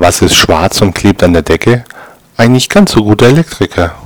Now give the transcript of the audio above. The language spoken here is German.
Was ist schwarz und klebt an der Decke? Ein nicht ganz so guter Elektriker.